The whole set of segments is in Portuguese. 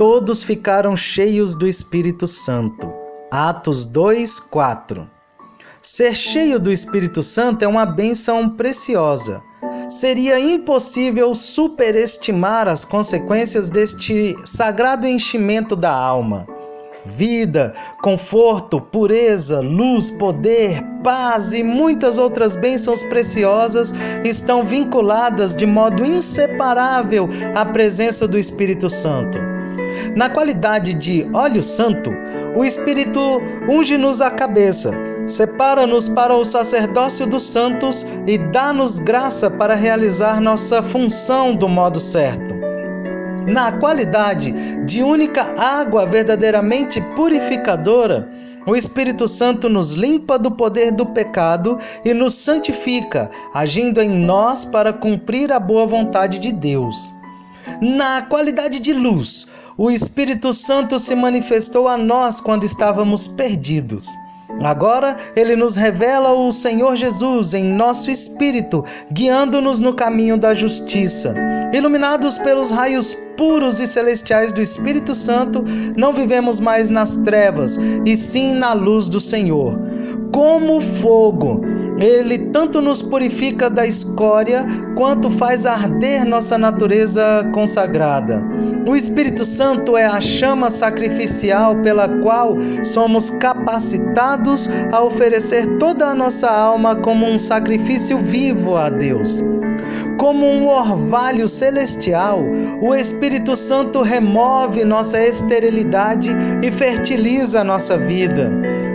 todos ficaram cheios do Espírito Santo. Atos 2, 4. Ser cheio do Espírito Santo é uma bênção preciosa. Seria impossível superestimar as consequências deste sagrado enchimento da alma. Vida, conforto, pureza, luz, poder, paz e muitas outras bênçãos preciosas estão vinculadas de modo inseparável à presença do Espírito Santo. Na qualidade de óleo santo, o Espírito unge-nos a cabeça, separa-nos para o sacerdócio dos santos e dá-nos graça para realizar nossa função do modo certo. Na qualidade de única água verdadeiramente purificadora, o Espírito Santo nos limpa do poder do pecado e nos santifica, agindo em nós para cumprir a boa vontade de Deus. Na qualidade de luz, o Espírito Santo se manifestou a nós quando estávamos perdidos. Agora ele nos revela o Senhor Jesus em nosso espírito, guiando-nos no caminho da justiça. Iluminados pelos raios puros e celestiais do Espírito Santo, não vivemos mais nas trevas, e sim na luz do Senhor. Como fogo, ele tanto nos purifica da escória quanto faz arder nossa natureza consagrada. O Espírito Santo é a chama sacrificial pela qual somos capacitados a oferecer toda a nossa alma como um sacrifício vivo a Deus. Como um orvalho celestial, o Espírito Santo remove nossa esterilidade e fertiliza nossa vida.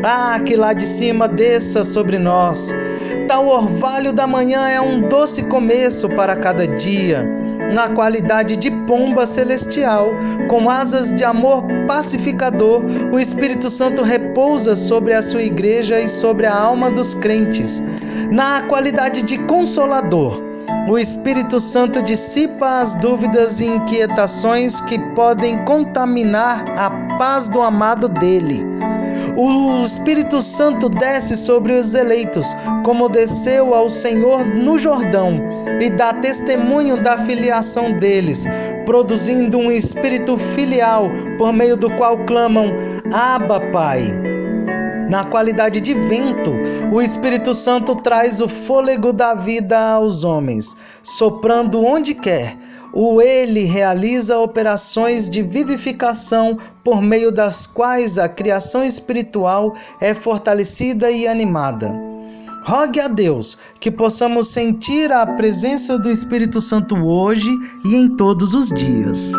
Ah, que lá de cima desça sobre nós. Tal orvalho da manhã é um doce começo para cada dia. Na qualidade de pomba celestial, com asas de amor pacificador, o Espírito Santo repousa sobre a sua igreja e sobre a alma dos crentes. Na qualidade de consolador, o Espírito Santo dissipa as dúvidas e inquietações que podem contaminar a paz do amado dele. O Espírito Santo desce sobre os eleitos, como desceu ao Senhor no Jordão, e dá testemunho da filiação deles, produzindo um espírito filial por meio do qual clamam: Abba, Pai. Na qualidade de vento, o Espírito Santo traz o fôlego da vida aos homens, soprando onde quer o ele realiza operações de vivificação por meio das quais a criação espiritual é fortalecida e animada. Rogue a Deus que possamos sentir a presença do Espírito Santo hoje e em todos os dias.